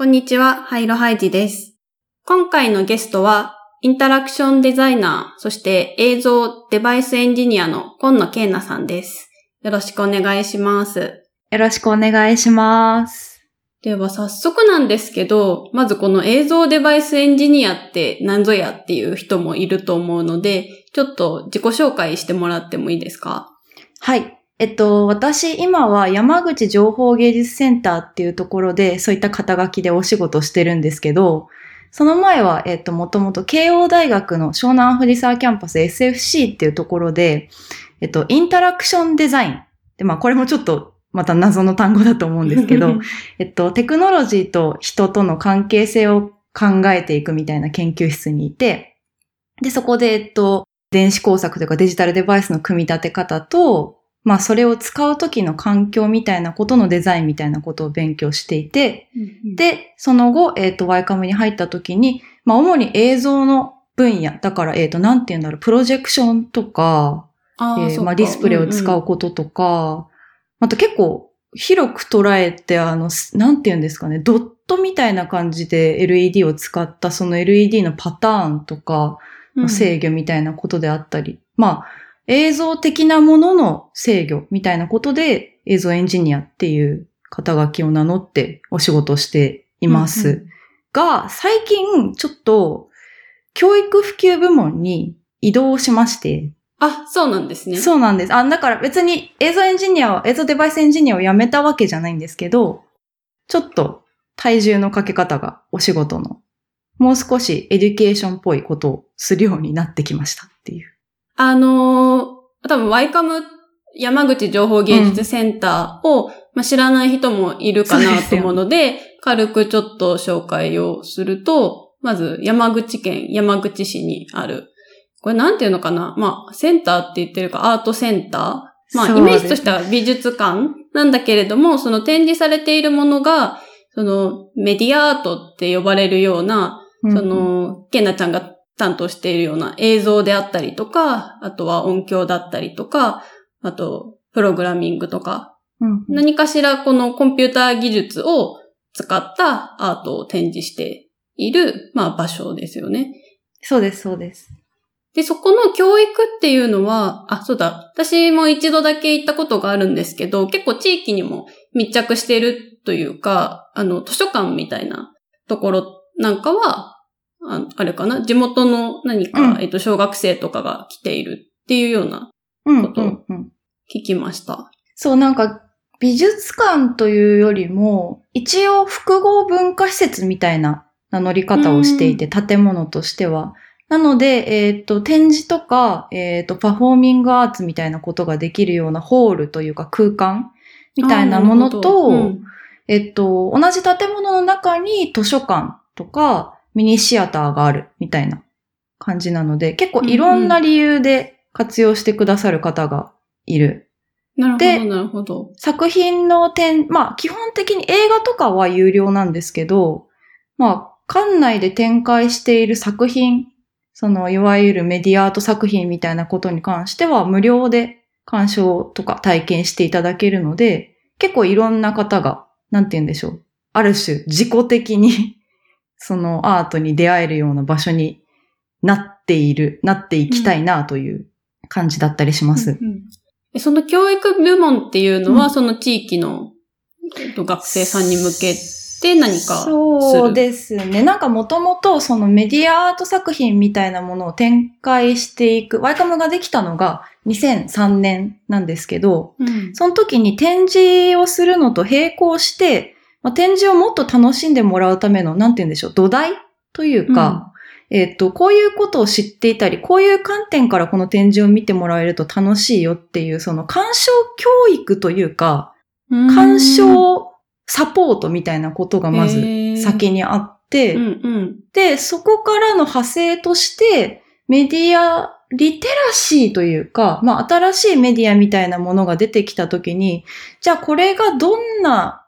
こんにちは、ハイロハイジです。今回のゲストは、インタラクションデザイナー、そして映像デバイスエンジニアの今野恵菜さんです。よろしくお願いします。よろしくお願いします。では早速なんですけど、まずこの映像デバイスエンジニアって何ぞやっていう人もいると思うので、ちょっと自己紹介してもらってもいいですか？はい。えっと、私、今は山口情報芸術センターっていうところで、そういった肩書きでお仕事してるんですけど、その前は、えっと、もともと慶応大学の湘南藤沢キャンパス SFC っていうところで、えっと、インタラクションデザイン。で、まあ、これもちょっと、また謎の単語だと思うんですけど、えっと、テクノロジーと人との関係性を考えていくみたいな研究室にいて、で、そこで、えっと、電子工作というかデジタルデバイスの組み立て方と、まあ、それを使う時の環境みたいなことのデザインみたいなことを勉強していて、で、で、その後、えっ、と、ワイカムに入った時に、まあ、主に映像の分野、だから、えっ、と、なんて言うんだろう、プロジェクションとか、あえーまあ、ディスプレイを使うこととか、あと結構広く捉えて、あの、すなんて言うんですかね、ドットみたいな感じで LED を使ったその LED のパターンとかうんうん。の制御みたいなことであったり、まあ、映像的なものの制御みたいなことで映像エンジニアっていう肩書きを名乗ってお仕事をしています。うんうんが、最近ちょっと教育普及部門に移動しまして、あ、そうなんですね。そうなんです。あ、だから別に映像エンジニアを、映像デバイスエンジニアを辞めたわけじゃないんですけど、ちょっと体重のかけ方がお仕事の、もう少しエデュケーションっぽいことをするようになってきましたっていう。あのー多分 YCAM山口情報芸術センターを、まあ、知らない人もいるかなと思うので、軽くちょっと紹介をすると、まず山口県山口市にある、これなんていうのかな？まあ、センターって言ってるか、アートセンター？まあ、イメージとしては美術館なんだけれども、その展示されているものが、そのメディアアートって呼ばれるような、うん。そ、の、ケンナちゃんが担当しているような映像であったりとか、あとは音響だったりとか、あと、プログラミングとか、うん何かしらこのコンピューター技術を使ったアートを展示している、まあ場所ですよね。そうです、そうです。で、そこの教育っていうのは、あ、そうだ、私も一度だけ行ったことがあるんですけど、結構地域にも密着しているというか、あの、図書館みたいなところなんかは、ああれかな？地元の何か、うんえっと、小学生とかが来ているっていうようなうん、ことうん、うん。聞きました。そう、なんか、美術館というよりも、一応複合文化施設みたいな名乗り方をしていて、建物としては。なので、えっ、と、展示とか、えっ、と、パフォーミングアーツみたいなことができるようなホールというか空間みたいなものと、うんえっと、同じ建物の中に図書館とかミニシアターがあるみたいな感じなので、結構いろんな理由で活用してくださる方がいる。なるほでど、なるほど。作品の点、まあ基本的に映画とかは有料なんですけど、まあ館内で展開している作品、そのいわゆるメディアアート作品みたいなことに関しては無料で鑑賞とか体験していただけるので、結構いろんな方が、なんて言うんでしょう。ある種自己的にそのアートに出会えるような場所になっている、なっていきたいなという感じだったりします。うんうんえその教育部門っていうのは、うんその地域の、えっと、学生さんに向けて何かそうですね。なんかもともとそのメディアアート作品みたいなものを展開していく、ワイカムができたのが2003年なんですけど、うんその時に展示をするのと並行して、まあ、展示をもっと楽しんでもらうための、なんて言うんでしょう、土台というか、えっと、こういうことを知っていたり、こういう観点からこの展示を見てもらえると楽しいよっていう、その鑑賞教育というか、鑑賞サポートみたいなことがまず先にあって、うんうん。で、そこからの派生として、メディアリテラシーというか、まあ、新しいメディアみたいなものが出てきたときに、じゃあこれがどんな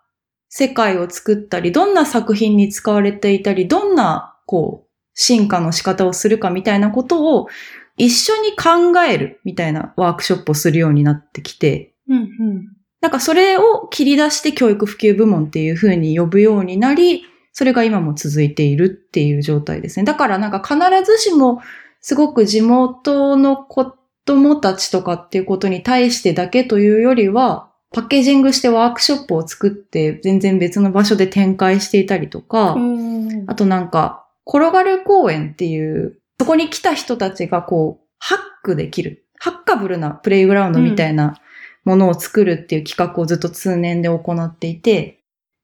世界を作ったり、どんな作品に使われていたり、どんな、こう、進化の仕方をするかみたいなことを一緒に考えるみたいなワークショップをするようになってきて、うんうんなんかそれを切り出して教育普及部門っていう風に呼ぶようになり、それが今も続いているっていう状態ですね。だからなんか必ずしもすごく地元の子供たちとかっていうことに対してだけというよりは、パッケージングしてワークショップを作って全然別の場所で展開していたりとか、うん。あとなんか、転がる公園っていう、そこに来た人たちがこう、ハックできる、ハッカブルなプレイグラウンドみたいなものを作るっていう企画をずっと通年で行っていて、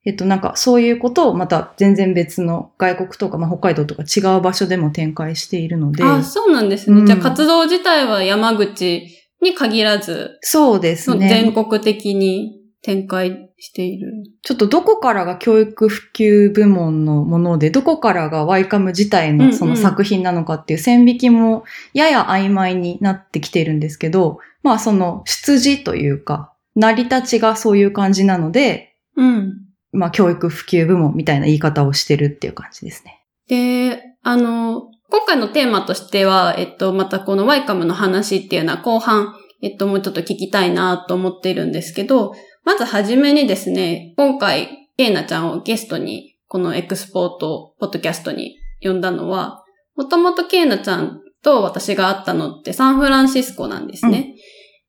えっとなんかそういうことをまた全然別の外国とか、まあ、北海道とか違う場所でも展開しているので、あ、そうなんですね。うん。じゃあ活動自体は山口に限らず、そうですね。全国的に展開している。ちょっとどこからが教育普及部門のもので、どこからがワイカム自体のその作品なのかっていう線引きもやや曖昧になってきているんですけど、まあその出自というか、成り立ちがそういう感じなので、うん。まあ教育普及部門みたいな言い方をしてるっていう感じですね。で、あの、今回のテーマとしては、えっと、またこのワイカムの話っていうのは後半、えっと、もうちょっと聞きたいなと思っているんですけど、まずはじめにですね、今回、ケイナちゃんをゲストに、このエクスポート、ポッドキャストに呼んだのは、もともとケイナちゃんと私が会ったのってサンフランシスコなんですね。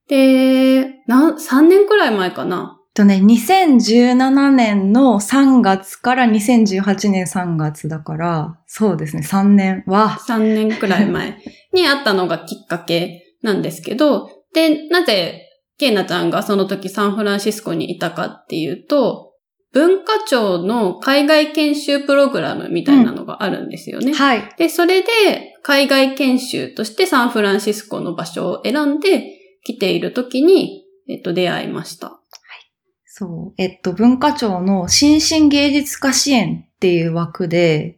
で、なん、3年くらい前かな。とね、2017年の3月から2018年3月だから、そうですね、3年は、3年くらい前に会ったのがきっかけなんですけど、で、なぜ、ケイナちゃんがその時サンフランシスコにいたかっていうと、文化庁の海外研修プログラムみたいなのがあるんですよね。はい。で、それで海外研修としてサンフランシスコの場所を選んで来ている時に、えっと、出会いました。そう。えっと、文化庁の新進芸術家支援っていう枠で、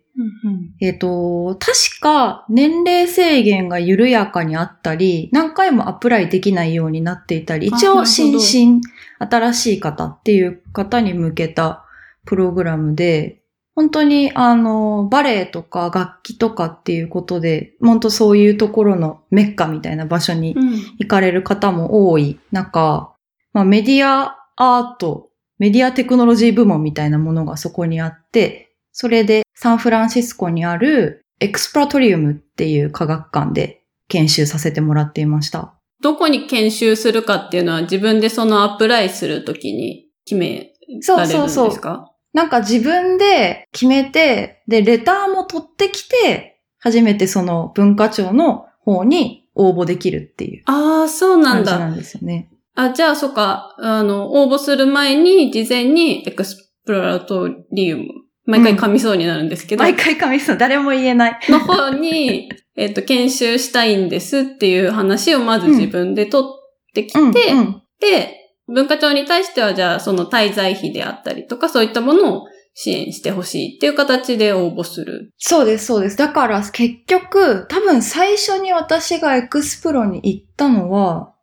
えっと、確か年齢制限が緩やかにあったり、何回もアプライできないようになっていたり、一応新進、新しい方っていう方に向けたプログラムで、本当にあの、バレエとか楽器とかっていうことで、本当そういうところのメッカみたいな場所にうん。行かれる方も多い中、まあ、メディアアート、メディアテクノロジー部門みたいなものがそこにあって、それでサンフランシスコにあるエクスプラトリウムっていう科学館で研修させてもらっていました。どこに研修するかっていうのは自分でそのアプライするときに決めそうられるんですそうそう。かなんか自分で決めて、で、レターも取ってきて、初めてその文化庁の方に応募できるっていうああ、そうなんだ。感じなんですよね。あ、じゃあ、そっか、あの、応募する前に、事前にエクスプロラトリウム、毎回噛みそうになるんですけど、毎回紙すの誰も言えない。の方に、えっと、研修したいんですっていう話をまず自分で取ってきて、うんうん。で、文化庁に対しては、じゃあ、その滞在費であったりとか、そういったものを支援してほしいっていう形で応募する。そうです、そうです。だから結局、多分最初に私がエクスプロに行ったのは、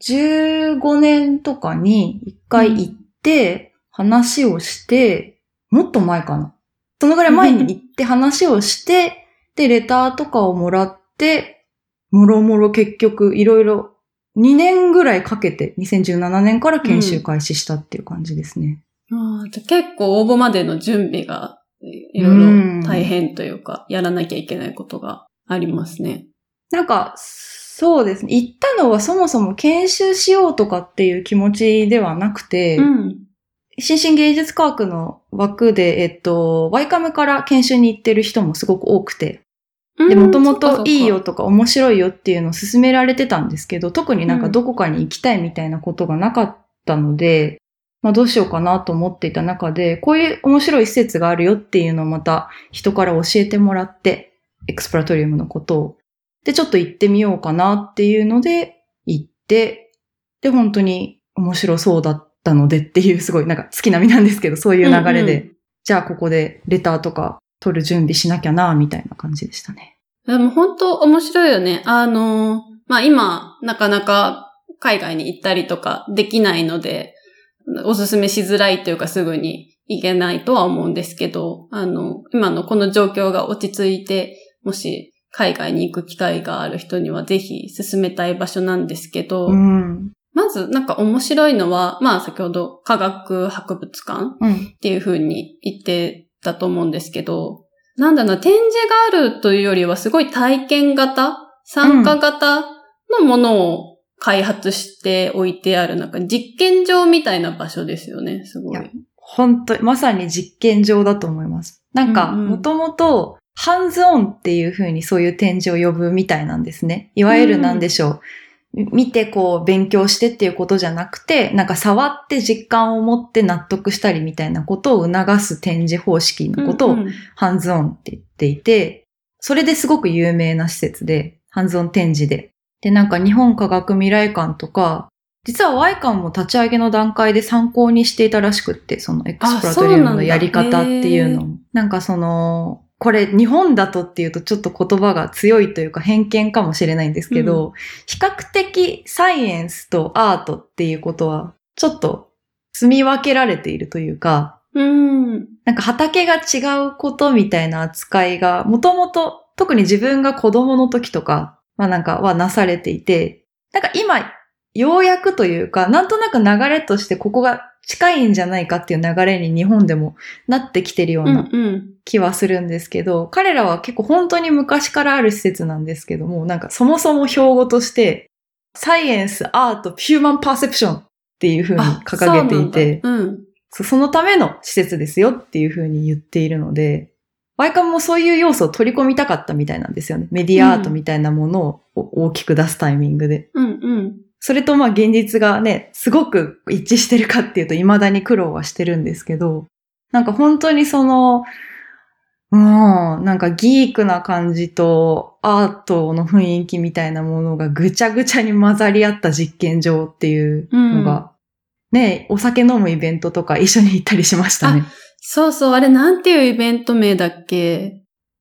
2015年とかに一回行って、話をして、もっと前かな。そのぐらい前に行って話をして、で、レターとかをもらって、もろもろ結局いろいろ2年ぐらいかけて2017年から研修開始したっていう感じですね。あーじゃあ結構応募までの準備が、いろいろ大変というか、やらなきゃいけないことがありますね。なんか、そうですね。行ったのはそもそも研修しようとかっていう気持ちではなくて、うん。新進芸術科学の枠で、えっと、ワイカムから研修に行ってる人もすごく多くて、で、もともといいよとか面白いよっていうのを勧められてたんですけど、特になんかどこかに行きたいみたいなことがなかったので、まあどうしようかなと思っていた中で、こういう面白い施設があるよっていうのをまた人から教えてもらって、エクスプラトリウムのことを。で、ちょっと行ってみようかなっていうので、行って、で、本当に面白そうだったのでっていうすごいなんか月並みなんですけど、そういう流れで、うんうじゃあここでレターとか取る準備しなきゃな、みたいな感じでしたね。でも本当面白いよね。あの、まあ、今、なかなか海外に行ったりとかできないので、おすすめしづらいというかすぐに行けないとは思うんですけど、あの、今のこの状況が落ち着いて、もし海外に行く機会がある人にはぜひ進めたい場所なんですけど、うん。まずなんか面白いのは、まあ先ほど科学博物館うん。っていう風に言ってたと思うんですけど、なんだろうな、展示があるというよりはすごい体験型参加型のものを開発しておいてある、なんか実験場みたいな場所ですよね、すごい。いや本当まさに実験場だと思います。なんか、うんうんもともと、ハンズオンっていう風にそういう展示を呼ぶみたいなんですね。いわゆるなんでしょう。見てこう勉強してっていうことじゃなくて、なんか触って実感を持って納得したりみたいなことを促す展示方式のことをうんうんハンズオンって言っていて、それですごく有名な施設で、ハンズオン展示で。で、なんか日本科学未来館とか、実は Y 館も立ち上げの段階で参考にしていたらしくって、そのエクスプラトリウムのやり方っていうのを。なんかその、これ日本だとっていうとちょっと言葉が強いというか偏見かもしれないんですけど、比較的サイエンスとアートっていうことはちょっと住み分けられているというか、うん。なんか畑が違うことみたいな扱いが、もともと、特に自分が子供の時とか、まあなんかはなされていて、なんか今、ようやくというか、なんとなく流れとしてここが近いんじゃないかっていう流れに日本でもなってきてるよううんなうん。気はするんですけど、彼らは結構本当に昔からある施設なんですけども、なんかそもそも標語として、サイエンス、アート、ヒューマンパーセプションっていう風にあ掲げていて、そうなん。そのための施設ですよっていう風に言っているので、ワイカムもそういう要素を取り込みたかったみたいなんですよね。メディアアートみたいなものを大きく出すタイミングで。うんうん。それとまあ現実がね、すごく一致してるかっていうと未だに苦労はしてるんですけど、なんか本当にその、うん、なんかギークな感じとアートの雰囲気みたいなものがぐちゃぐちゃに混ざり合った実験場っていうのが、ね、お酒飲むイベントとか一緒に行ったりしましたね。そうそう、あれなんていうイベント名だっけ？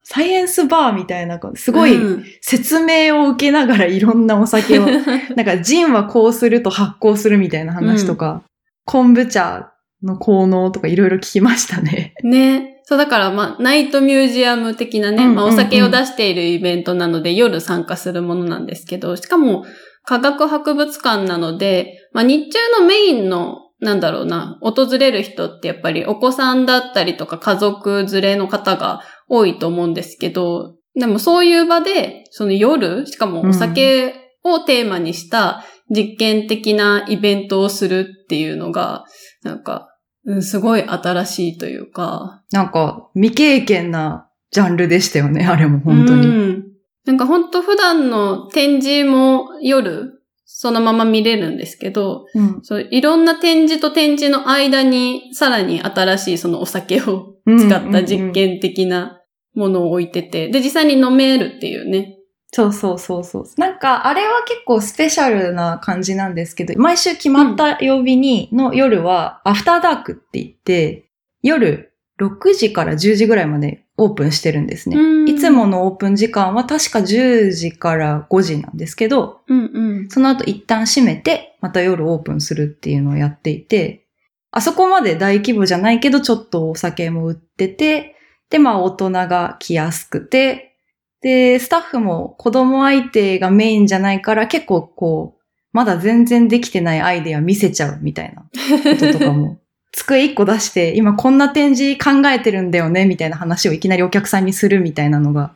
サイエンスバーみたいな、すごいうん説明を受けながらいろんなお酒を なんか、ジンはこうすると発酵するみたいな話とか、昆布茶の効能とかいろいろ聞きましたね。ね。そう、だから、まあ、ナイトミュージアム的なね、うんうんうんまあ、お酒を出しているイベントなので、夜参加するものなんですけど、しかも、科学博物館なので、まあ、日中のメインの、なんだろうな、訪れる人ってやっぱりお子さんだったりとか家族連れの方が多いと思うんですけど、でもそういう場で、その夜、しかもお酒をテーマにした実験的なイベントをするっていうのが、なんか、うん、すごい新しいというか。なんか、未経験なジャンルでしたよね、あれも本当に。うん。なんか本当普段の展示も夜、そのまま見れるんですけど、うんそういろんな展示と展示の間に、さらに新しいそのお酒を使った実験的なものを置いてて、で、実際に飲めるっていうね。そうそうそうそう。なんか、あれは結構スペシャルな感じなんですけど、毎週決まった曜日に、の夜は、アフターダークって言って、夜6時から10時ぐらいまでオープンしてるんですね。うんいつものオープン時間は確か10時から5時なんですけど、うんうん。その後一旦閉めて、また夜オープンするっていうのをやっていて、あそこまで大規模じゃないけど、ちょっとお酒も売ってて、で、まあ大人が来やすくて、で、スタッフも子供相手がメインじゃないから結構こう、まだ全然できてないアイデア見せちゃうみたいなこととかも。机一個出して、今こんな展示考えてるんだよね、みたいな話をいきなりお客さんにするみたいなのが、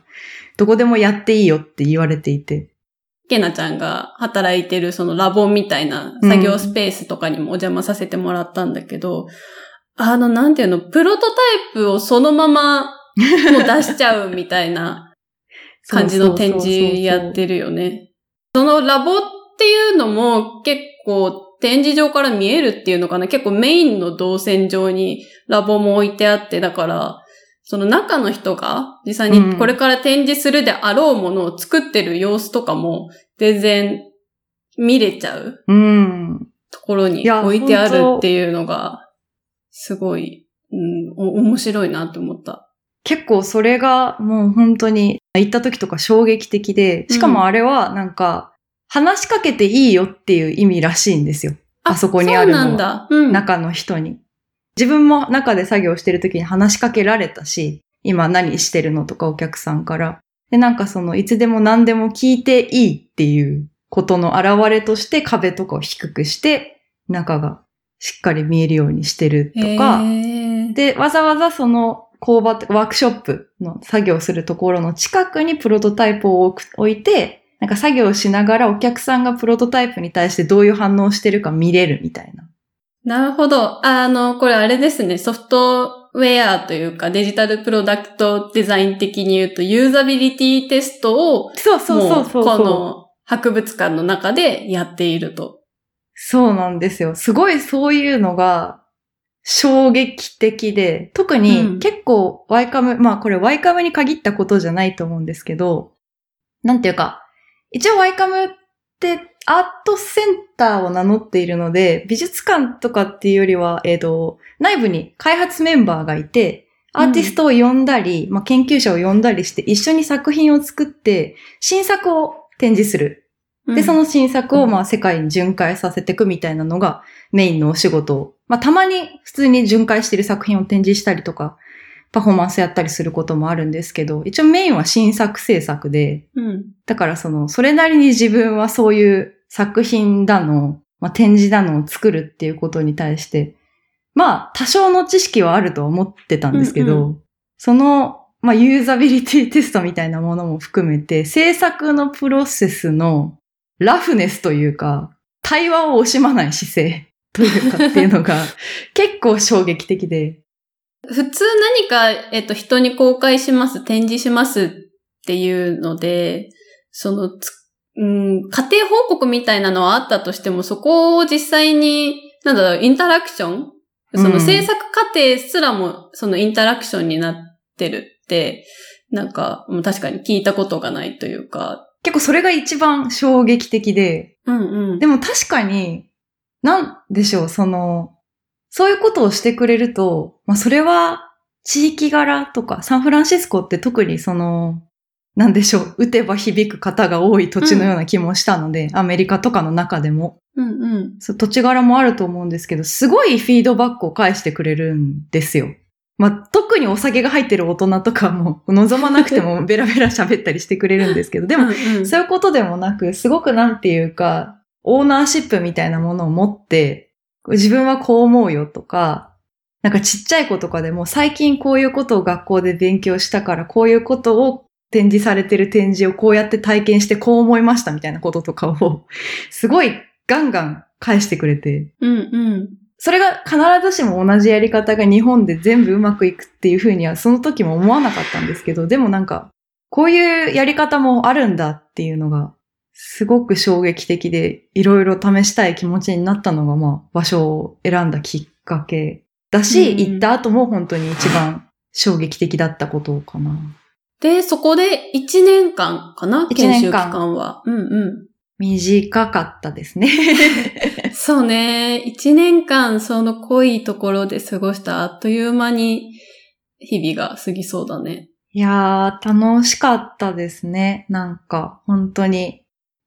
どこでもやっていいよって言われていて。けなちゃんが働いてるそのラボみたいな作業スペースとかにもお邪魔させてもらったんだけど、あの、なんていうの、プロトタイプをそのままもう出しちゃうみたいな感じの展示やってるよね。そのラボっていうのも結構展示場から見えるっていうのかな？結構メインの動線上にラボも置いてあって、だから、その中の人が実際にこれから展示するであろうものを作ってる様子とかも全然見れちゃううん。ところに置いてあるっていうのが、すごい、うん、お面白いなって思った。結構それがもう本当に行った時とか衝撃的で、しかもあれはなんか話しかけていいよっていう意味らしいんですよ。あそこにあるのはそうなんだ。うん。中の人に。自分も中で作業してる時に話しかけられたし、今何してるのとかお客さんから。で、なんかそのいつでも何でも聞いていいっていうことの表れとして壁とかを低くして、中がしっかり見えるようにしてるとか、で、わざわざその工場って、ワークショップの作業するところの近くにプロトタイプを置いて、なんか作業しながらお客さんがプロトタイプに対してどういう反応をしてるか見れるみたいな。なるほど。あの、これあれですね。ソフトウェアというかデジタルプロダクトデザイン的に言うと、ユーザビリティテストを、そうそうそうそうこの博物館の中でやっていると。そうなんですよ。すごいそういうのが衝撃的で、特うんに結構ワイカム、まあこれワイカムに限ったことじゃないと思うんですけど、なんていうか、一応ワイカムってアートセンターを名乗っているので、美術館とかっていうよりは、えっ、と、内部に開発メンバーがいて、アーティストを呼んだり、まあ、研究者を呼んだりして一緒に作品を作って、新作を展示する。で、その、の新作をまあ世界に巡回させていくみたいなのがメインのお仕事。まあたまに普通に巡回してる作品を展示したりとか、パフォーマンスやったりすることもあるんですけど、一応メインは新作制作で、うん。だからその、それなりに自分はそういう作品だの、まあ展示だのを作るっていうことに対して、まあ多少の知識はあるとは思ってたんですけど、うんうその、まあユーザビリティテストみたいなものも含めて、制作のプロセスのラフネスというか、対話を惜しまない姿勢というかっていうのが 結構衝撃的で。普通何か、えっと、人に公開します、展示しますっていうので、その、つうん、家庭報告みたいなのはあったとしても、そこを実際に、なんだろう、インタラクション？そのうん制作過程すらも、そのインタラクションになってるって、なんか、確かに聞いたことがないというか、結構それが一番衝撃的で、うんうん。でも確かに、なんでしょう、その、そういうことをしてくれると、まあそれは地域柄とか、サンフランシスコって特にその、なんでしょう、打てば響く方が多い土地のような気もしたので、アメリカとかの中でも、うんうん。そう土地柄もあると思うんですけど、すごいフィードバックを返してくれるんですよ。まあ、特にお酒が入ってる大人とかも 望まなくても ベラベラ喋ったりしてくれるんですけど、でもうんうん、そういうことでもなく、すごくなんていうか、オーナーシップみたいなものを持って、自分はこう思うよとか、なんかちっちゃい子とかでも最近こういうことを学校で勉強したから、こういうことを展示されてる展示をこうやって体験してこう思いましたみたいなこととかを、すごいガンガン返してくれて、うんうん。それが必ずしも同じやり方が日本で全部うまくいくっていうふうにはその時も思わなかったんですけど、でもなんか、こういうやり方もあるんだっていうのが、すごく衝撃的で、いろいろ試したい気持ちになったのが、まあ、場所を選んだきっかけだし、うん行った後も本当に一番衝撃的だったことかな。で、そこで1年間かな？研修期間は。うんうん。短かったですね。そうね。一年間その濃いところで過ごしたあっという間に日々が過ぎそうだね。いやー、楽しかったですね。なんか、本当に。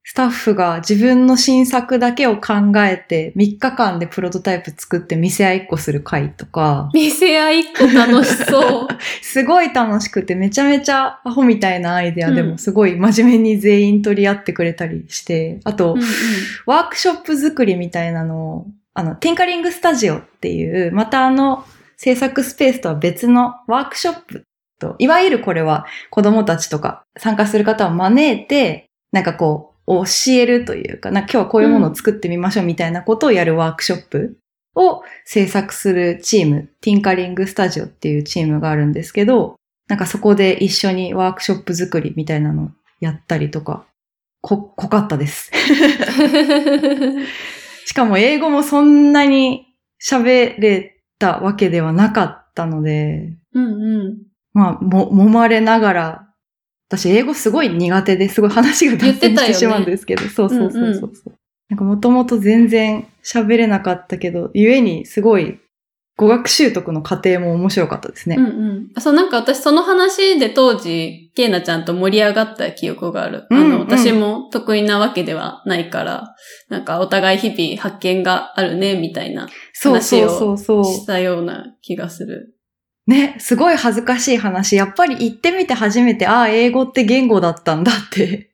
スタッフが自分の新作だけを考えて、3日間でプロトタイプ作って見せ合いっこする会とか、店合いっこ楽しそう。すごい楽しくて、めちゃめちゃアホみたいなアイデアでうん。もすごい真面目に全員取り合ってくれたりして、あと、うんうん。ワークショップ作りみたいなのを、あの、ティンカリングスタジオっていう、またあの、制作スペースとは別のワークショップと、いわゆるこれは子供たちとか参加する方を招いて、なんかこう、教えるというか、な今日はこういうものを作ってみましょうみたいなことをやるワークショップを制作するチーム、ティンカリングスタジオっていうチームがあるんですけど、なんかそこで一緒にワークショップ作りみたいなのをやったりとか、こ、濃かったです。しかも英語もそんなに喋れたわけではなかったので、うんうん。まあ、も、揉まれながら、私英語すごい苦手ですごい話が脱線してしまうんですけど、そうそうそうそうそう。なんかもともと全然喋れなかったけど、ゆえにすごい語学習得の過程も面白かったですね。うんうん。そう、なんか私その話で当時、ケイナちゃんと盛り上がった記憶がある。あの、うんうん私も得意なわけではないから、なんかお互い日々発見があるね、みたいなそうそうそうそう。したような気がする。ね、すごい恥ずかしい話。やっぱり行ってみて初めて、ああ、英語って言語だったんだって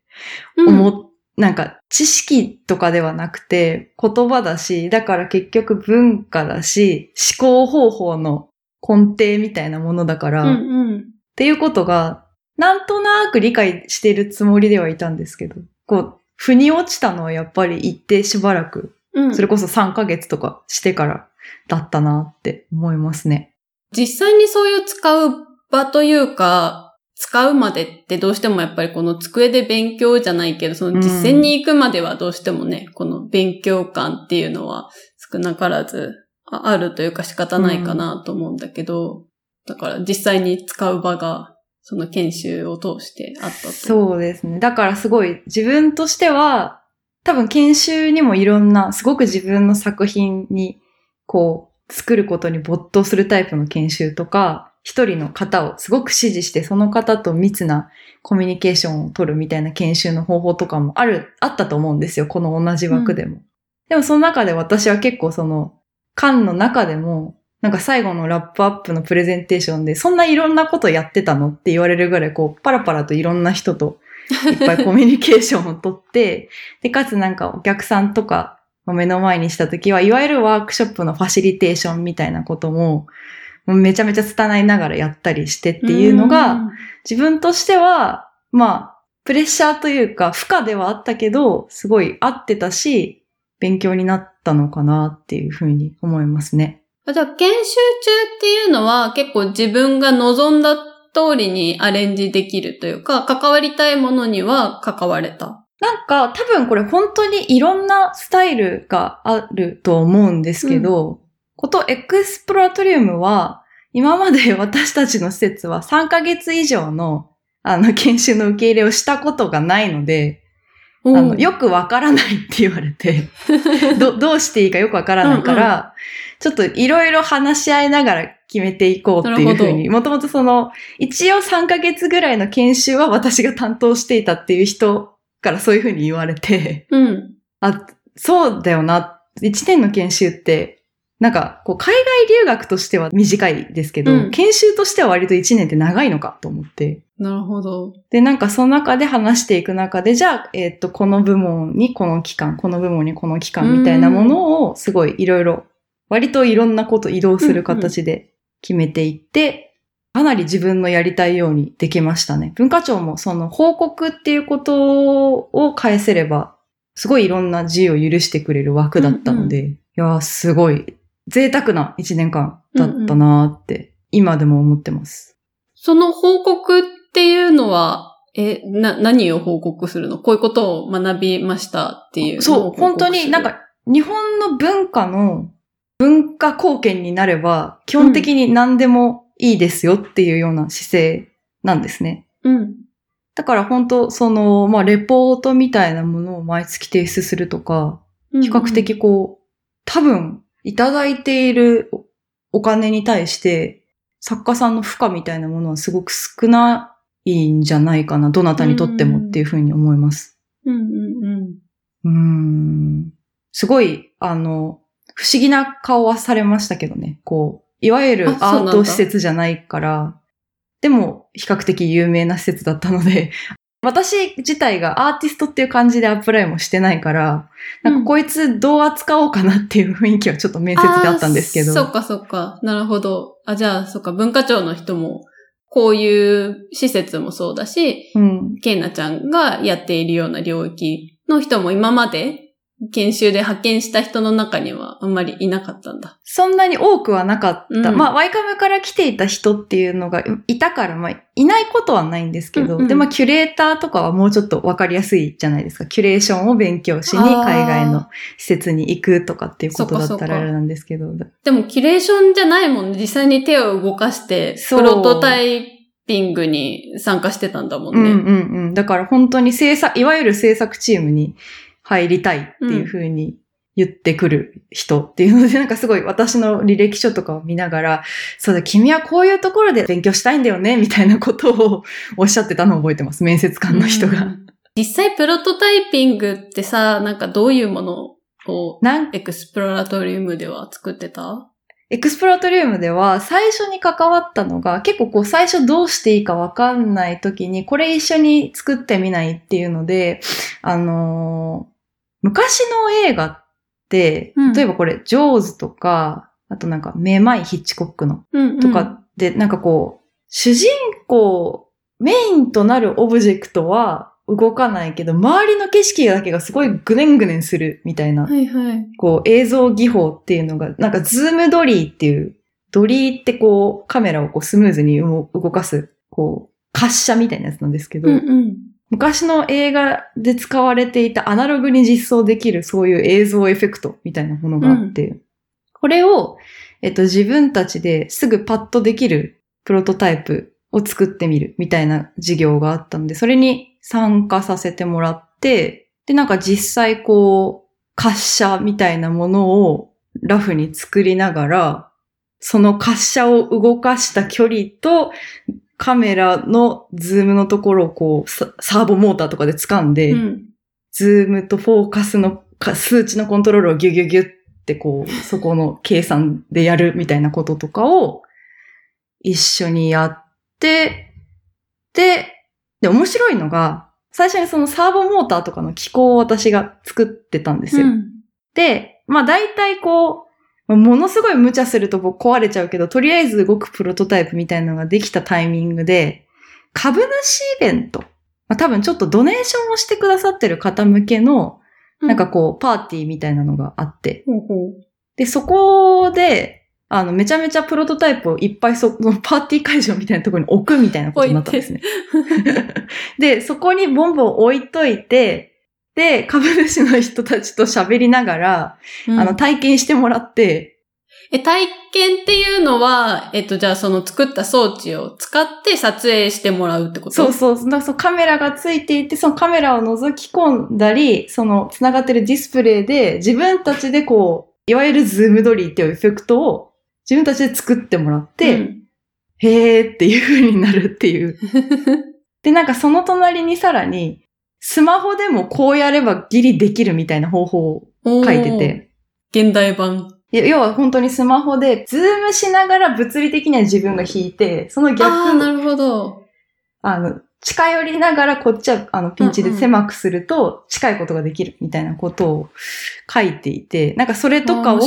うん思っなんか知識とかではなくて言葉だし、だから結局文化だし、思考方法の根底みたいなものだから、うんっうん。ていうことが、なんとなく理解してるつもりではいたんですけど、こう、腑に落ちたのはやっぱり行ってしばらく、うん。それこそ3ヶ月とかしてからだったなって思いますね。実際にそういう使う場というか、使うまでってどうしてもやっぱりこの机で勉強じゃないけど、その実践に行くまではどうしてもね、この勉強感っていうのは少なからずああるというか仕方ないかなと思うんだけど、だから実際に使う場がその研修を通してあったと。そうですね。だからすごい自分としては、多分研修にもいろんな、すごく自分の作品に、こう、作ることに没頭するタイプの研修とか、一人の方をすごく支持して、その方と密なコミュニケーションを取るみたいな研修の方法とかもある、あったと思うんですよ。この同じ枠でも。でもその中で私は結構その、館の中でも、なんか最後のラップアップのプレゼンテーションで、そんないろんなことやってたのって言われるぐらい、こう、パラパラといろんな人といっぱいコミュニケーションをとって、で、かつなんかお客さんとかを目の前にしたときは、いわゆるワークショップのファシリテーションみたいなことも、めちゃめちゃ拙いながらやったりしてっていうのが、自分としては、まあ、プレッシャーというか、負荷ではあったけど、すごい合ってたし、勉強になったのかなっていうふうに思いますね。あじゃあ、研修中っていうのは結構自分が望んだ通りにアレンジできるというか、関わりたいものには関われた。なんか、多分これ本当にいろんなスタイルがあると思うんですけど、ことエクスプロラトリウムは、今まで 私たちの施設は3ヶ月以上の、あの、研修の受け入れをしたことがないので、あの、よくわからないって言われて、ど、どうしていいかよくわからないから、ちょっといろいろ話し合いながら決めていこうっていうふうに、もともとその、一応3ヶ月ぐらいの研修は私が担当していたっていう人からそういうふうに言われて、うん。あ、そうだよな。1年の研修って、なんか、こう、海外留学としては短いですけど、うん研修としては割と1年って長いのかと思って。なるほど。で、なんかその中で話していく中で、じゃあ、えっ、と、この部門にこの期間、この部門にこの期間みたいなものを、すごいいろいろ、割といろんなこと移動する形で決めていって、かなり自分のやりたいようにできましたね。文化庁もその報告っていうことを返せれば、すごいいろんな自由を許してくれる枠だったので、いやー、すごい贅沢な一年間だったなーって、今でも思ってます。その報告っていうのは、え、な、何を報告するの？こういうことを学びましたっていうそう、本当になんか、日本の文化の文化貢献になれば、基本的に何でもいいですよっていうような姿勢なんですね。うん。だから本当、その、まあ、レポートみたいなものを毎月提出するとか、比較的こう、多分、いただいているおお金に対して、作家さんの負荷みたいなものはすごく少ないんじゃないかな。どなたにとってもっていうふうに思います。うんうんうん。うーん。すごい、あの、不思議な顔はされましたけどね。こう、いわゆるアート施設じゃないから、でも比較的有名な施設だったので、私自体がアーティストっていう感じでアプライもしてないから、なんかこいつどう扱おうかなっていう雰囲気はちょっと面接であったんですけど。あーそっかそっか。なるほど。あ、じゃあ、そっか、文化庁の人も、こういう施設もそうだし、うん。ケイナちゃんがやっているような領域の人も今まで研修で派遣した人の中にはあんまりいなかったんだ。そんなに多くはなかった。うんまあ、ワイカムから来ていた人っていうのがいたから、まあ、いないことはないんですけど、うんうんで、まあ、キュレーターとかはもうちょっとわかりやすいじゃないですか。キュレーションを勉強しにあー海外の施設に行くとかっていうことだそったらあれなんですけど。でも、キュレーションじゃないもんね。実際に手を動かして、そうプロトタイピングに参加してたんだもんね。うんうんうん。だから本当に制作、いわゆる制作チームに入りたいっていうふうに言ってくる人っていうので、なんかすごい私の履歴書とかを見ながら、そうだ、君はこういうところで勉強したいんだよね、みたいなことをおっしゃってたのを覚えてます。面接官の人が。うん実際、プロトタイピングってさ、なんかどういうものをなんエクスプロラトリウムでは作ってた？エクスプロラトリウムでは最初に関わったのが結構こう最初どうしていいかわかんない時にこれ一緒に作ってみないっていうので、あのー昔の映画ってうん、例えばこれ、ジョーズとか、あとなんか、めまいヒッチコックのうんうんとかで、なんかこう、主人公、メインとなるオブジェクトは動かないけど、周りの景色だけがすごいグネングネンするみたいな、はいはい。こう映像技法っていうのが、なんかズームドリーっていう、ドリーってこうカメラをこうスムーズに動動かす、こう、滑車みたいなやつなんですけど、うんうん。昔の映画で使われていたアナログに実装できるそういう映像エフェクトみたいなものがあって、これを、えっと、自分たちですぐパッとできるプロトタイプを作ってみるみたいな事業があったので、それに参加させてもらって、で、なんか実際こう、滑車みたいなものをラフに作りながら、その滑車を動かした距離とカメラのズームのところをこう、サ、サーボモーターとかで掴んで、うんズームとフォーカスのか数値のコントロールをギュギュギュってこう、そこの計算でやるみたいなこととかを一緒にやって、で、で、面白いのが、最初にそのサーボモーターとかの機構を私が作ってたんですよ。うんで、まあ大体こう、ものすごい無茶すると壊れちゃうけど、とりあえず動くプロトタイプみたいなのができたタイミングで、株主イベント。まあ、多分ちょっとドネーションをしてくださってる方向けの、なんかこう、パーティーみたいなのがあって。ほうほうで、そこで、あの、めちゃめちゃプロトタイプをいっぱいそそのパーティー会場みたいなところに置くみたいなことになったんですね。で、そこにボンボン置いといて、で、株主の人たちと喋りながら、うん。あの、体験してもらって、え、体験っていうのは、えっと、じゃあその作った装置を使って撮影してもらうってこと？そうそう、そうカメラがついていて、そのカメラを覗き込んだり、その繋がってるディスプレイで自分たちでこう、いわゆるズームドリーっていうエフェクトを自分たちで作ってもらって、うん。へーっていう風になるっていう。で、なんかその隣にさらに、スマホでもこうやればギリできるみたいな方法を書いてて。現代版。要は本当にスマホで、ズームしながら物理的には自分が引いて、その逆ああ、なるほど。あの、近寄りながらこっちはあのピンチで狭くすると近いことができるみたいなことを書いていて、なんかそれとかを。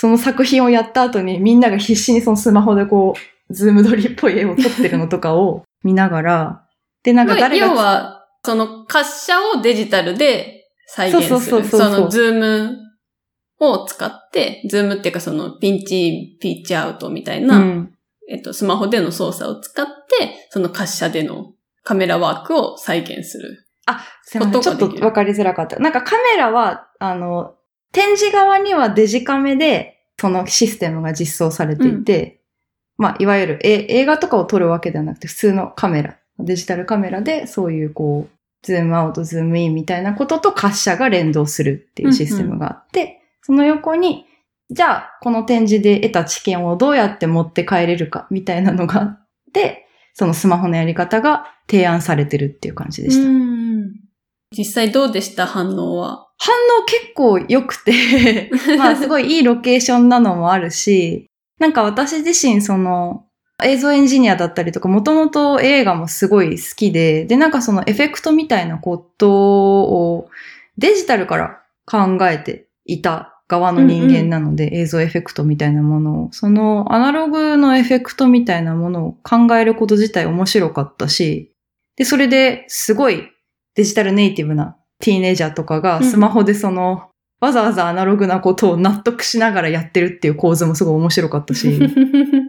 その作品をやった後にみんなが必死にそのスマホでこう、ズームドリーっぽい絵を撮ってるのとかを見ながら、で、なんかまあ誰が、要は、その滑車をデジタルで再現する。そうそうそうそうそのズームを使って、ズームっていうかそのピンチ、ピッチアウトみたいな、うん。えっと、スマホでの操作を使って、その滑車でのカメラワークを再現する。あ、すいません。ちょっとわかりづらかった。なんかカメラは、あの、展示側にはデジカメで、そのシステムが実装されていて、まあ、いわゆるえ映画とかを撮るわけではなくて、普通のカメラ、デジタルカメラで、そういうこう、ズームアウト、ズームインみたいなことと滑車が連動するっていうシステムがあって、その横に、じゃあ、この展示で得た知見をどうやって持って帰れるか、みたいなのがあって、そのスマホのやり方が提案されてるっていう感じでした。うん実際どうでした？反応は？反応結構良くて、まあすごいいいロケーションなのもあるし、なんか私自身その映像エンジニアだったりとか、もともと映画もすごい好きで、でなんかそのエフェクトみたいなことをデジタルから考えていた側の人間なので、映像エフェクトみたいなものを、そのアナログのエフェクトみたいなものを考えること自体面白かったし、で、それですごいデジタルネイティブなティーネイジャーとかがうん。スマホでその、わざわざアナログなことを納得しながらやってるっていう構図もすごい面白かったし、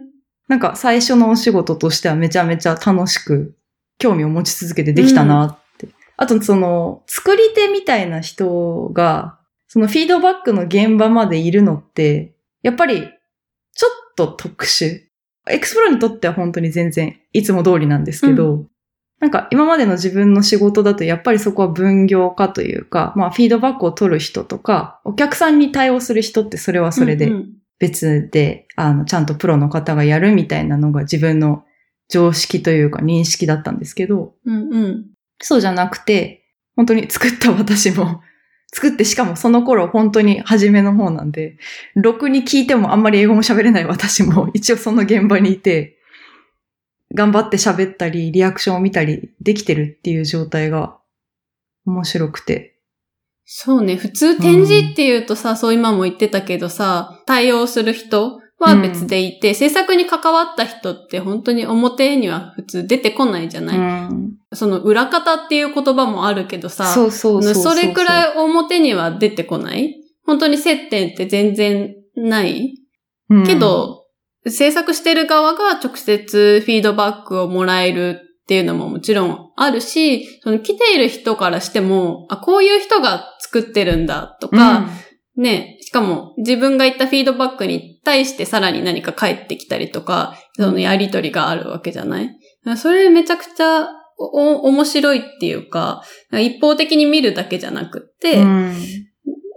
なんか最初のお仕事としてはめちゃめちゃ楽しく興味を持ち続けてできたなって。あとその作り手みたいな人がそのフィードバックの現場までいるのってやっぱりちょっと特殊。エクスプロにとっては本当に全然いつも通りなんですけど、なんか今までの自分の仕事だとやっぱりそこは分業化というか、まあフィードバックを取る人とか、お客さんに対応する人ってそれはそれでうんうん別で、あの、ちゃんとプロの方がやるみたいなのが自分の常識というか認識だったんですけど、うんうん。そうじゃなくて、本当に作った私も 作ってしかもその頃本当に初めの方なんで、ろくに聞いてもあんまり英語も喋れない私も一応その現場にいて、頑張って喋ったり、リアクションを見たりできてるっていう状態が面白くて。そうね。普通展示っていうとさ、うん、そう今も言ってたけどさ、対応する人は別でいて、うん、制作に関わった人って本当に表には普通出てこないじゃない、うん、その裏方っていう言葉もあるけどさ、そうそうそれくらい表には出てこない？本当に接点って全然ない、うん、けど、制作してる側が直接フィードバックをもらえるっていうのももちろんあるし、その来ている人からしても、あ、こういう人が作ってるんだとか、うん、ね、しかも自分が言ったフィードバックに対してさらに何か返ってきたりとか、そのやりとりがあるわけじゃない？それめちゃくちゃお面白いっていうか、一方的に見るだけじゃなくって、うん、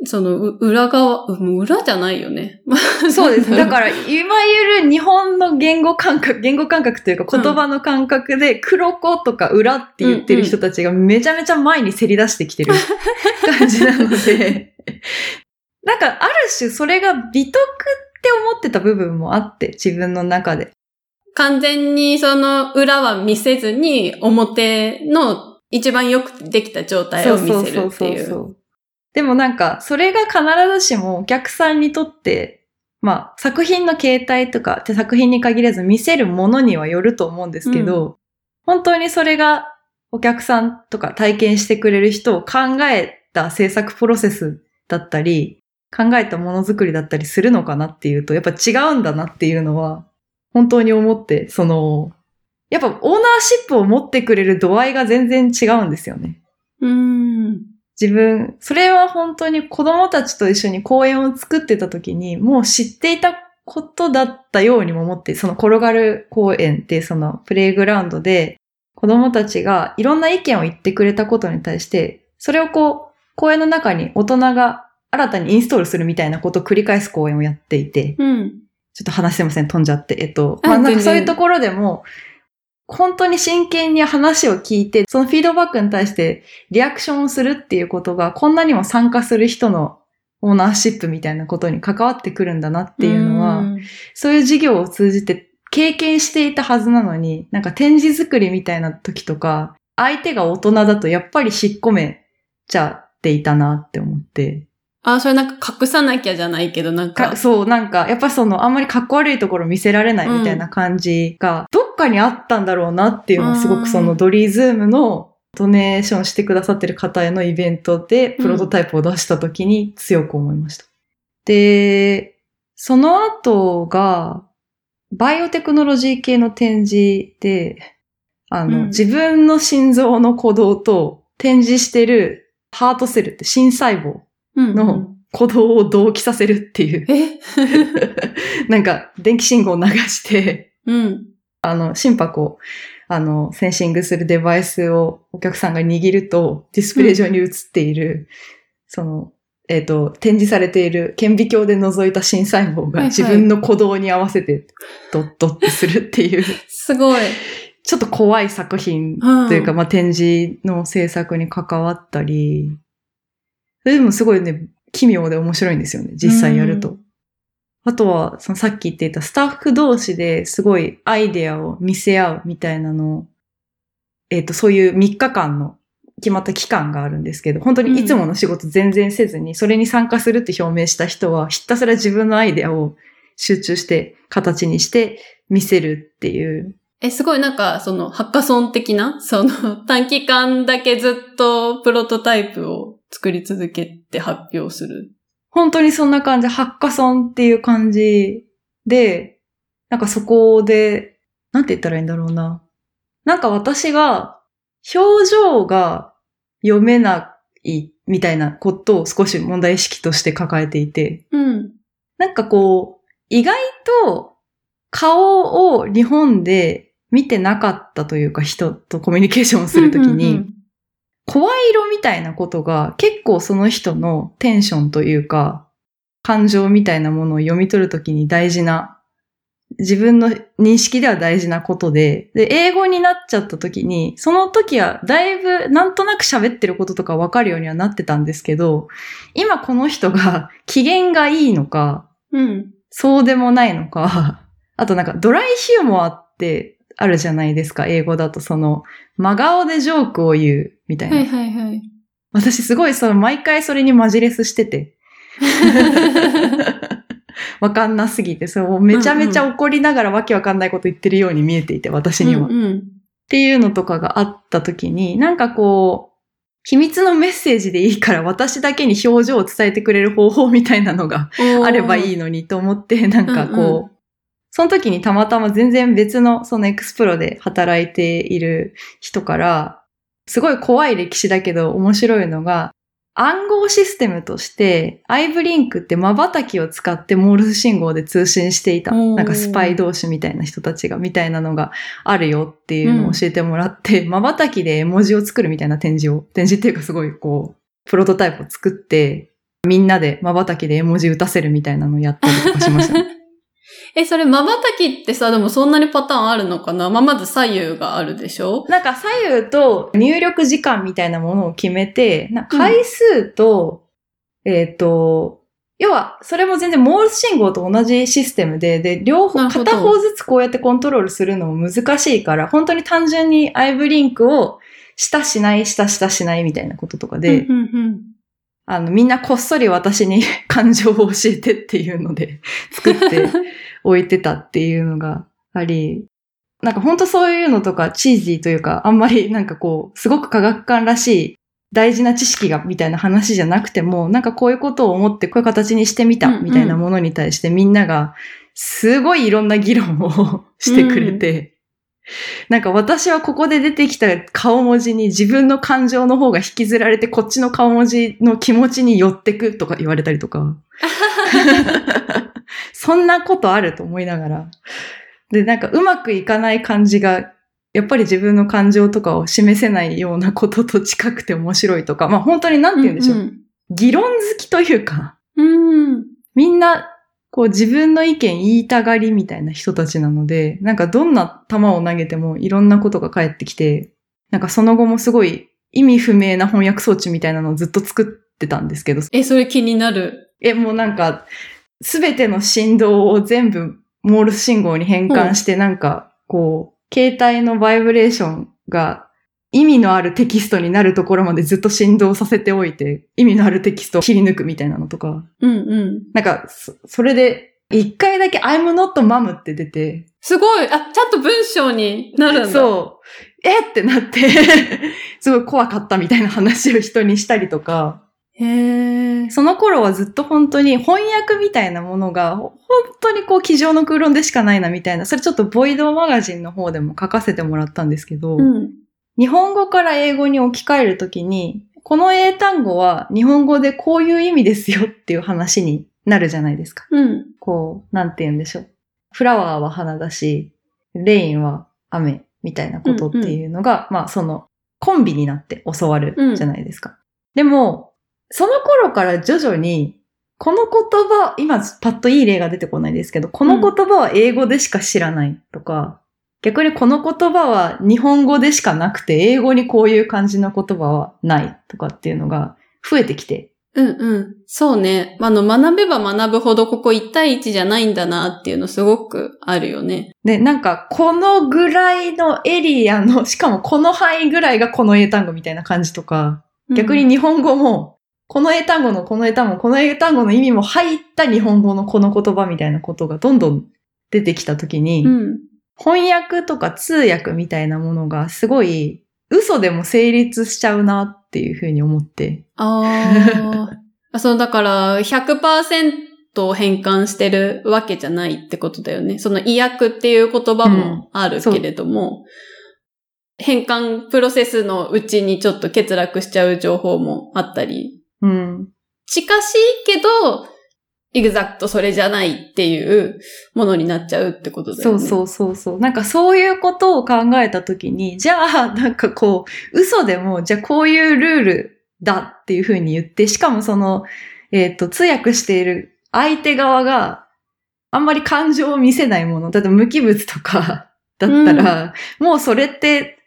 その、裏側、裏じゃないよね。そうです。だから、いわゆる日本の言語感覚、言語感覚というか言葉の感覚で、黒子とか裏って言ってる人たちがめちゃめちゃ前にせり出してきてる 感じなので、なんか、ある種それが美徳って思ってた部分もあって、自分の中で。完全にその裏は見せずに、表の一番よくできた状態を見せるっていう。そうそうそうそうでもなんか、それが必ずしもお客さんにとって、まあ、作品の形態とか、作品に限らず見せるものにはよると思うんですけど、うん、本当にそれがお客さんとか体験してくれる人を考えた制作プロセスだったり、考えたものづくりだったりするのかなっていうと、やっぱ違うんだなっていうのは、本当に思って、その、やっぱオーナーシップを持ってくれる度合いが全然違うんですよね。うん。自分、それは本当に子供たちと一緒に公園を作ってた時に、もう知っていたことだったようにも思って、その転がる公園ってそのプレイグラウンドで、子供たちがいろんな意見を言ってくれたことに対して、それをこう、公園の中に大人が新たにインストールするみたいなことを繰り返す公演をやっていて、うん、ちょっと話してません、飛んじゃって。えっと、まあなんかそういうところでも、本当に真剣に話を聞いて、そのフィードバックに対してリアクションをするっていうことが、こんなにも参加する人のオーナーシップみたいなことに関わってくるんだなっていうのは、うそういう事業を通じて経験していたはずなのに、なんか展示作りみたいな時とか、相手が大人だとやっぱり引っ込めちゃっていたなって思って。あ、それなんか隠さなきゃじゃないけど、なんか。かそう、なんか、やっぱその、あんまりかっこ悪いところ見せられないみたいな感じが、どっかにあったんだろうなっていうのをすごくそのドリーズームのドネーションしてくださってる方へのイベントでプロトタイプを出した時に強く思いました。うん、で、その後が、バイオテクノロジー系の展示で、あの、うん、自分の心臓の鼓動と展示してるハートセルって心細胞の鼓動を同期させるっていう。え？なんか、電気信号を流して、うん。あの、心拍を、あの、センシングするデバイスをお客さんが握ると、ディスプレイ上に映っている、うん、その、えっ、ー、と、展示されている顕微鏡で覗いた心細胞が自分の鼓動に合わせて、ドッドッてするっていう、すごい。ちょっと怖い作品というか、うん、まあ、展示の制作に関わったり、それでもすごいね、奇妙で面白いんですよね、実際やると。あとは、そのさっき言っていたスタッフ同士ですごいアイデアを見せ合うみたいなのを、えっ、ー、と、そういう3日間の決まった期間があるんですけど、本当にいつもの仕事全然せずに、それに参加するって表明した人は、ひたすら自分のアイデアを集中して形にして見せるっていう。え、すごいなんか、その、ハッカソン的な、その、短期間だけずっとプロトタイプを作り続けて発表する。本当にそんな感じ、ハッカソンっていう感じで、なんかそこで、なんて言ったらいいんだろうな。なんか私が、表情が読めないみたいなことを少し問題意識として抱えていて、うん。なんかこう、意外と顔を日本で見てなかったというか人とコミュニケーションをするときに、声色みたいなことが結構その人のテンションというか、感情みたいなものを読み取るときに大事な自分の認識では大事なことで、で、英語になっちゃった時に、その時はだいぶなんとなく喋ってることとかわかるようにはなってたんですけど、今この人が機嫌がいいのか、うん。そうでもないのか、あとなんかドライヒューモアってあるじゃないですか、英語だとその、真顔でジョークを言うみたいな。はいはいはい。私すごいその毎回それにマジレスしてて。わかんなすぎて、そう、めちゃめちゃ怒りながらわけわかんないこと言ってるように見えていて、私には。っうんうんていうのとかがあった時に、なんかこう、秘密のメッセージでいいから私だけに表情を伝えてくれる方法みたいなのがあればいい。いのにと思って、なんかこう、うんうその時にたまたま全然別のそのエクスプロで働いている人から、すごい怖い歴史だけど面白いのが、暗号システムとして、アイブリンクって瞬きを使ってモールス信号で通信していた。なんかスパイ同士みたいな人たちが、みたいなのがあるよっていうのを教えてもらって、瞬きで絵文字を作るみたいな展示を、展示っていうかすごいこう、プロトタイプを作って、みんなで瞬きで絵文字打たせるみたいなのをやったりとかしましたね。え、それ、瞬きってさ、でもそんなにパターンあるのかな？まあ、まず左右があるでしょ？なんか左右と入力時間みたいなものを決めて、な回数と、えっ、と、要は、それも全然モールス信号と同じシステムで、で、両方、片方ずつこうやってコントロールするのも難しいから、本当に単純にアイブリンクを下しない、下下しないみたいなこととかで、うんうんあの、みんなこっそり私に 感情を教えてっていうので 作って 置いてたっていうのがあり、なんかほんとそういうのとかチーズィーというか、あんまりなんかこう、すごく科学館らしい大事な知識がみたいな話じゃなくても、なんかこういうことを思ってこういう形にしてみたみたいなものに対してみんながすごいいろんな議論をしてくれて、なんか私はここで出てきた顔文字に自分の感情の方が引きずられてこっちの顔文字の気持ちに寄ってくとか言われたりとか。そんなことあると思いながら。で、なんかうまくいかない感じが、やっぱり自分の感情とかを示せないようなことと近くて面白いとか、まあ本当になんて言うんでしょう。ん議論好きというか、うん。うん。みんな、こう自分の意見言いたがりみたいな人たちなので、なんかどんな球を投げてもいろんなことが返ってきて、なんかその後もすごい意味不明な翻訳装置みたいなのをずっと作ってたんですけど、え、それ気になる？え、もうなんか、すべての振動を全部モールス信号に変換して、なんか、こう、携帯のバイブレーションが意味のあるテキストになるところまでずっと振動させておいて、意味のあるテキストを切り抜くみたいなのとか、うんうん。なんか、そそれで、一回だけ I'm not mom って出て、すごいあ、ちゃんと文章になるんだ。そう、えってなって、すごい怖かったみたいな話を人にしたりとか、へー。その頃はずっと本当に翻訳みたいなものが、ほ本当にこう、机上の空論でしかないなみたいな、それちょっとボイドマガジンの方でも書かせてもらったんですけど、うん。日本語から英語に置き換えるときに、この英単語は日本語でこういう意味ですよっていう話になるじゃないですか。うん。こう、なんて言うんでしょう。フラワーは花だし、レインは雨みたいなことっていうのが、まあそのコンビになって教わるじゃないですか。でも、その頃から徐々に、この言葉、今パッといい例が出てこないですけど、この言葉は英語でしか知らないとか、逆にこの言葉は日本語でしかなくて、英語にこういう感じの言葉はないとかっていうのが増えてきて、うんうん。そうね。あの、学べば学ぶほどここ1対1じゃないんだなっていうのすごくあるよね。で、なんか、このぐらいのエリアの、しかもこの範囲ぐらいがこの英単語みたいな感じとか、逆に日本語も、この英単語のこの英単語、この英単語の意味も入った日本語のこの言葉みたいなことがどんどん出てきたときに、うん。翻訳とか通訳みたいなものがすごい嘘でも成立しちゃうなっていうふうに思って。あ あ。そう、だから、100%変換してるわけじゃないってことだよね。その意訳っていう言葉もあるけれども、変換プロセスのうちにちょっと欠落しちゃう情報もあったり、うん。近しいけど、エグザクトそれじゃないっていうものになっちゃうってことだよね。そうそうそうそう。なんかそういうことを考えたときに、じゃあ、なんかこう、嘘でも、じゃあこういうルールだっていうふうに言って、しかもその、えっ、と、通訳している相手側が、あんまり感情を見せないもの、例えば無機物とか だったら、もうそれって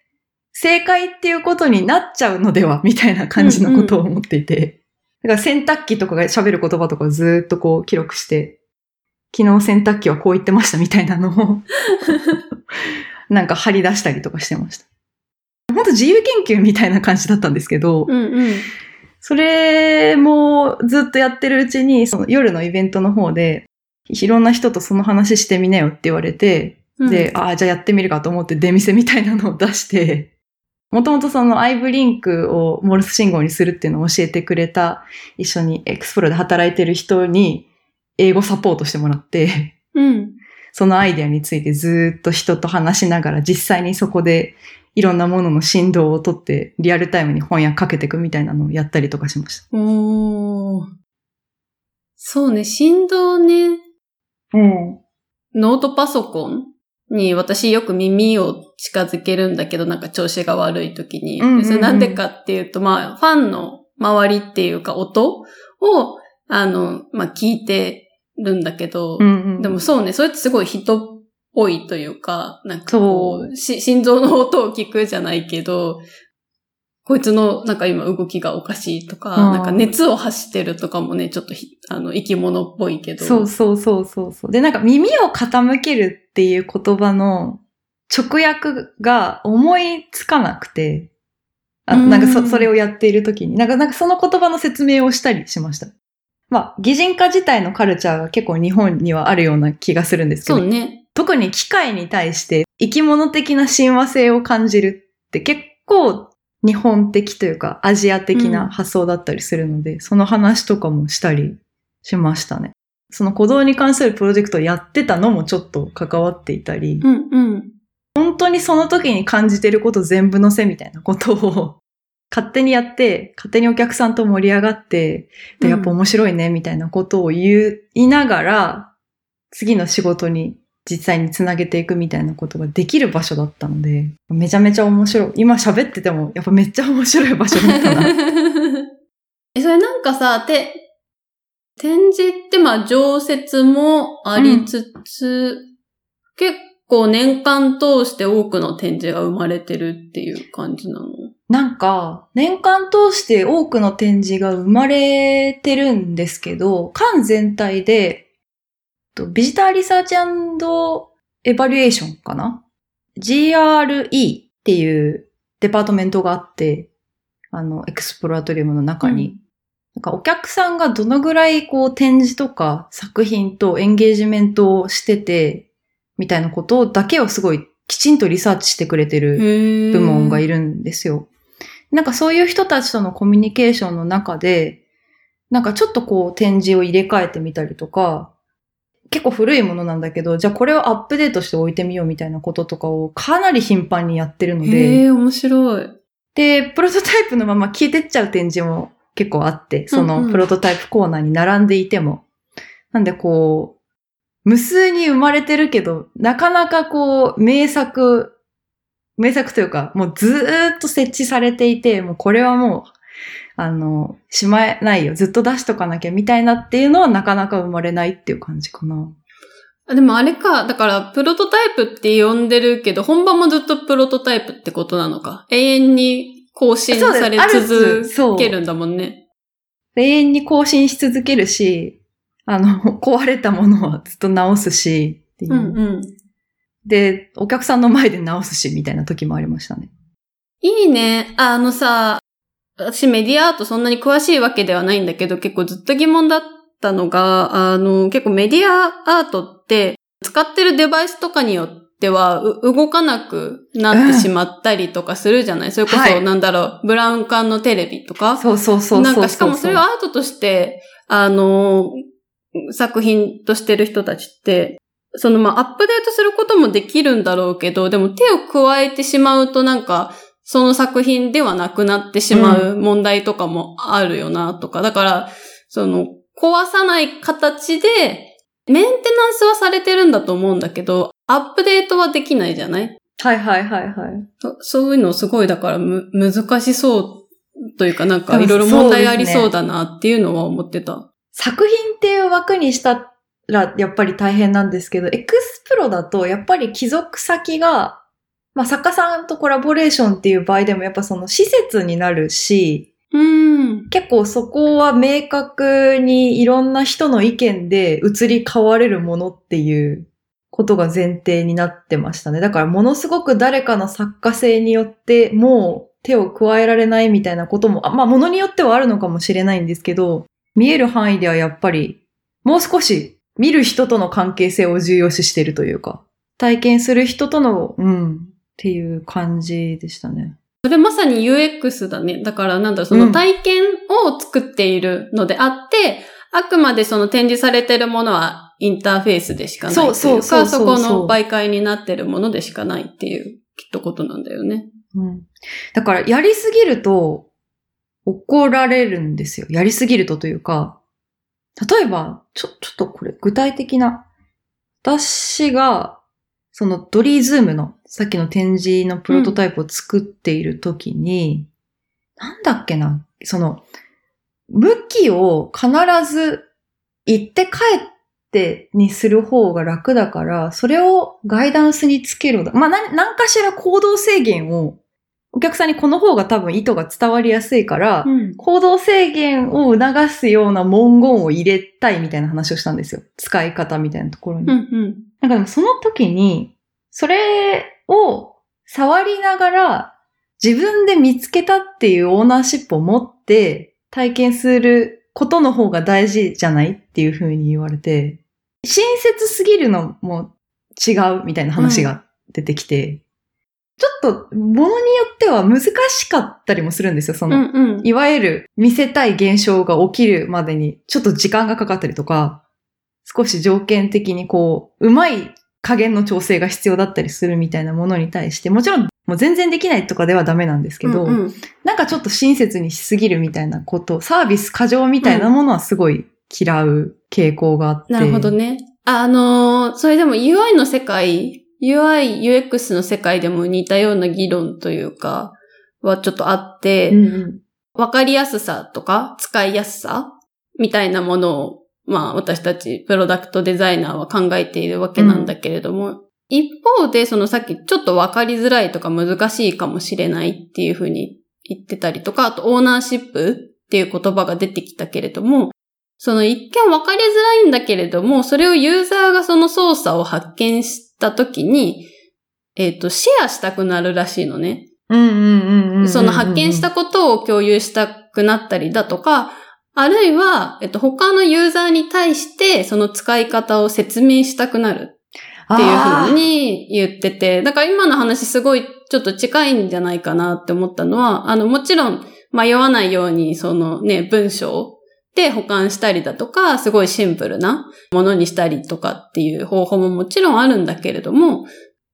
正解っていうことになっちゃうのではみたいな感じのことを思っていて。だから洗濯機とかが喋る言葉とかをずーっとこう記録して、昨日洗濯機はこう言ってましたみたいなのをなんか貼り出したりとかしてました。本当自由研究みたいな感じだったんですけど、うんうん。それもずっとやってるうちに、その夜のイベントの方で、いろんな人とその話してみなよって言われて、うんで、ああ、じゃあやってみるかと思って出店みたいなのを出して、もともとそのアイブリンクをモールス信号にするっていうのを教えてくれた、一緒にエクスプロで働いてる人に英語サポートしてもらって、うん。そのアイデアについてずーっと人と話しながら実際にそこでいろんなものの振動をとってリアルタイムに翻訳かけていくみたいなのをやったりとかしました。おー。そうね、振動ね、うん。ノートパソコンに私よく耳を近づけるんだけど、なんか調子が悪い時に。うんうんうん。それなんでかっていうと、まあ、ファンの周りっていうか音を、あの、まあ、聞いてるんだけど、うんうん、でもそうね、それってすごい人っぽいというか、なんかこそう。し心臓の音を聞くじゃないけど、こいつのなんか今動きがおかしいとか、うんなんか熱を発してるとかもね、ちょっとひあの生き物っぽいけど。そうそうそうそうそう。で、なんか耳を傾けるっていう言葉の直訳が思いつかなくて、あうんなんかそそれをやっている時に、なんかなんかその言葉の説明をしたりしました。まあ、擬人化自体のカルチャーが結構日本にはあるような気がするんですけど、そうね。特に機械に対して生き物的な親和性を感じるって結構日本的というかアジア的な発想だったりするので、その話とかもしたりしましたね。その鼓動に関するプロジェクトをやってたのもちょっと関わっていたり、うんうん。本当にその時に感じてること全部のせみたいなことを 勝手にやって、勝手にお客さんと盛り上がって、で、やっぱ面白いねみたいなことを言いながら、次の仕事に実際につなげていくみたいなことができる場所だったので、めちゃめちゃ面白い。今喋ってても、やっぱめっちゃ面白い場所だったな。え、それなんかさ、て、展示ってまあ常設もありつつ、結構年間通して多くの展示が生まれてるっていう感じなの？なんか、年間通して多くの展示が生まれてるんですけど、館全体で、とビジターリサーチエバリュエーションかな ?GRE っていうデパートメントがあって、あの、エクスプロラトリウムの中に。うんなんかお客さんがどのぐらいこう展示とか作品とエンゲージメントをしてて、みたいなことだけをすごいきちんとリサーチしてくれてる部部門がいる。るんですよ。なんかそういう人たちとのコミュニケーションの中で、なんかちょっとこう展示を入れ替えてみたりとか、結構古いものなんだけど、じゃあこれをアップデートして置いてみようみたいなこととかをかなり頻繁にやってるのへで、え、面白い。で、プロトタイプのまま消えてっちゃう展示も結構あって、そのプロトタイプコーナーに並んでいても。なんでこう、無数に生まれてるけど、なかなかこう、名作、名作というか、もうずーっと設置されていて、もうこれはもう、あの、しまえないよ。ずっと出しとかなきゃみたいなっていうのはなかなか生まれないっていう感じかな。あでもあれか、だから、プロトタイプって呼んでるけど、本番もずっとプロトタイプってことなのか。永遠に更新され続けるんだもんね。永遠に更新し続けるし、あの、壊れたものはずっと直すし、っていう。うんうん。で、お客さんの前で直すし、みたいな時もありましたね。いいね。ああのさ、私メディアアートそんなに詳しいわけではないんだけど、結構ずっと疑問だったのが、あの、結構メディアアートって、使ってるデバイスとかによっては、う動かなくなってしまったりとかするじゃない、それこそ、はいなんだろう、ブラウン管のテレビとか？そうそうそうそうそう。なんかしかもそれをアートとして、あの、作品としてる人たちって、そのまあアップデートすることもできるんだろうけど、でも手を加えてしまうとなんか、その作品ではなくなってしまう問題とかもあるよなとか。だから、その、壊さない形で、メンテナンスはされてるんだと思うんだけど、アップデートはできないじゃない？はいはいはいはい。そそういうのすごいだからむ、難しそうというかなんかいろいろ問題ありそうだなっていうのは思ってた。作品っていう枠にしたらやっぱり大変なんですけど、エクスプロだとやっぱり帰属先が、まあ作家さんとコラボレーションっていう場合でもやっぱその施設になるし、うん。結構そこは明確にいろんな人の意見で移り変われるものっていうことが前提になってましたね。だからものすごく誰かの作家性によってもう手を加えられないみたいなことも、あまあものによってはあるのかもしれないんですけど、見える範囲ではやっぱりもう少し見る人との関係性を重要視しているというか、体験する人との、うん、っていう感じでしたね。それまさに UX だね。だからなんだろう、その体験を作っているのであって、あくまでその展示されているものはインターフェースでしかないというか、そうそうそうそうそこの媒介になっているものでしかないっていう、きっとことなんだよね。うん。だから、やりすぎると、怒られるんですよ。やりすぎるとというか、例えば、ちょ、ちょっとこれ、具体的な、私が、そのドリーズームの、さっきの展示のプロトタイプを作っているときに、なんだっけな、その、向きを必ず行って帰ってにする方が楽だから、それをガイダンスにつける。まあ、な何かしら行動制限を、お客さんにこの方が多分意図が伝わりやすいから、ん。行動制限を促すような文言を入れたいみたいな話をしたんですよ。使い方みたいなところに。うんうん。なんかでもその時に、それを触りながら自分で見つけたっていうオーナーシップを持って体験することの方が大事じゃないっていう風に言われて、親切すぎるのも違うみたいな話が出てきて、ちょっとものによっては難しかったりもするんですよ、その。うんうん。いわゆる見せたい現象が起きるまでにちょっと時間がかかったりとか、少し条件的にこう、うまい加減の調整が必要だったりするみたいなものに対して、もちろんもう全然できないとかではダメなんですけど、うんうんなんかちょっと親切にしすぎるみたいなこと、サービス過剰みたいなものはすごい嫌う傾向があって。なるほどね。あのーそれでも UI の世界、UI、UX の世界でも似たような議論というか、はちょっとあって、うんうん。わかりやすさとか使いやすさみたいなものを、まあ私たちプロダクトデザイナーは考えているわけなんだけれども、一方でそのさっきちょっとわかりづらいとか難しいかもしれないっていうふうに言ってたりとか、あとオーナーシップっていう言葉が出てきたけれども、その一見わかりづらいんだけれども、それをユーザーがその操作を発見したときに、えっ、と、シェアしたくなるらしいのね。うんうんうんうんうん。その発見したことを共有したくなったりだとか、あるいは、えっと、他のユーザーに対してその使い方を説明したくなる。っていうふうに言ってて、だから今の話すごいちょっと近いんじゃないかなって思ったのは、あの、もちろん迷わないようにそのね、文章で保管したりだとか、すごいシンプルなものにしたりとかっていう方法ももちろんあるんだけれども、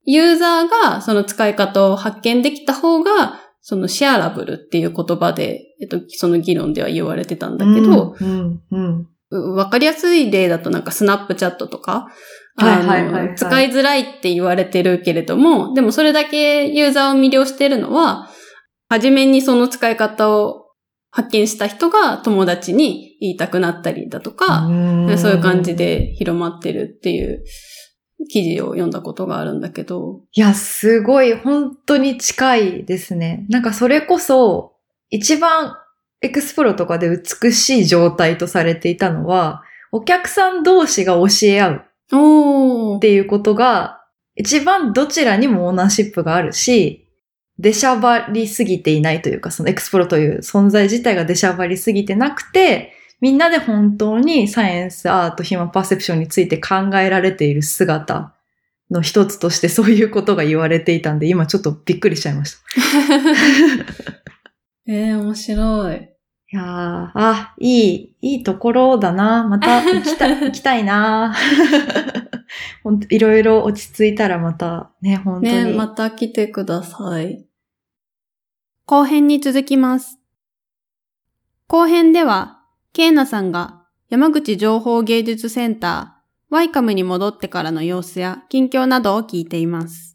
ユーザーがその使い方を発見できた方が、そのシェアラブルっていう言葉で、えっと、その議論では言われてたんだけど、うんうんうん。わかりやすい例だとなんかスナップチャットとか、はいはいはいはいあの使いづらいって言われてるけれども、でもそれだけユーザーを魅了してるのは、初めにその使い方を発見した人が友達に言いたくなったりだとか、うんそういう感じ。で広まってるっていう記事を読んだことがあるんだけど、いや、すごい、本当に近いですね。なんかそれこそ、一番エクスプロとかで美しい状態とされていたのは、お客さん同士が教え合うっていうことが、一番どちらにもオーナーシップがあるし、出しゃばりすぎていないというか、そのエクスプロという存在自体が出しゃばりすぎてなくて、みんなで本当にサイエンス、アート、ヒューマンパーセプションについて考えられている姿の一つとしてそういうことが言われていたんで、今ちょっとびっくりしちゃいました。えー、面白い。いやー、あ、いい、いいところだな。また行きたい、行きたいな。ほんといろいろ落ち着いたらまた、ね、本当に。ね、また来てください。後編に続きます。後編では、ケイナさんが山口情報芸術センター、ワイカムに戻ってからの様子や近況などを聞いています。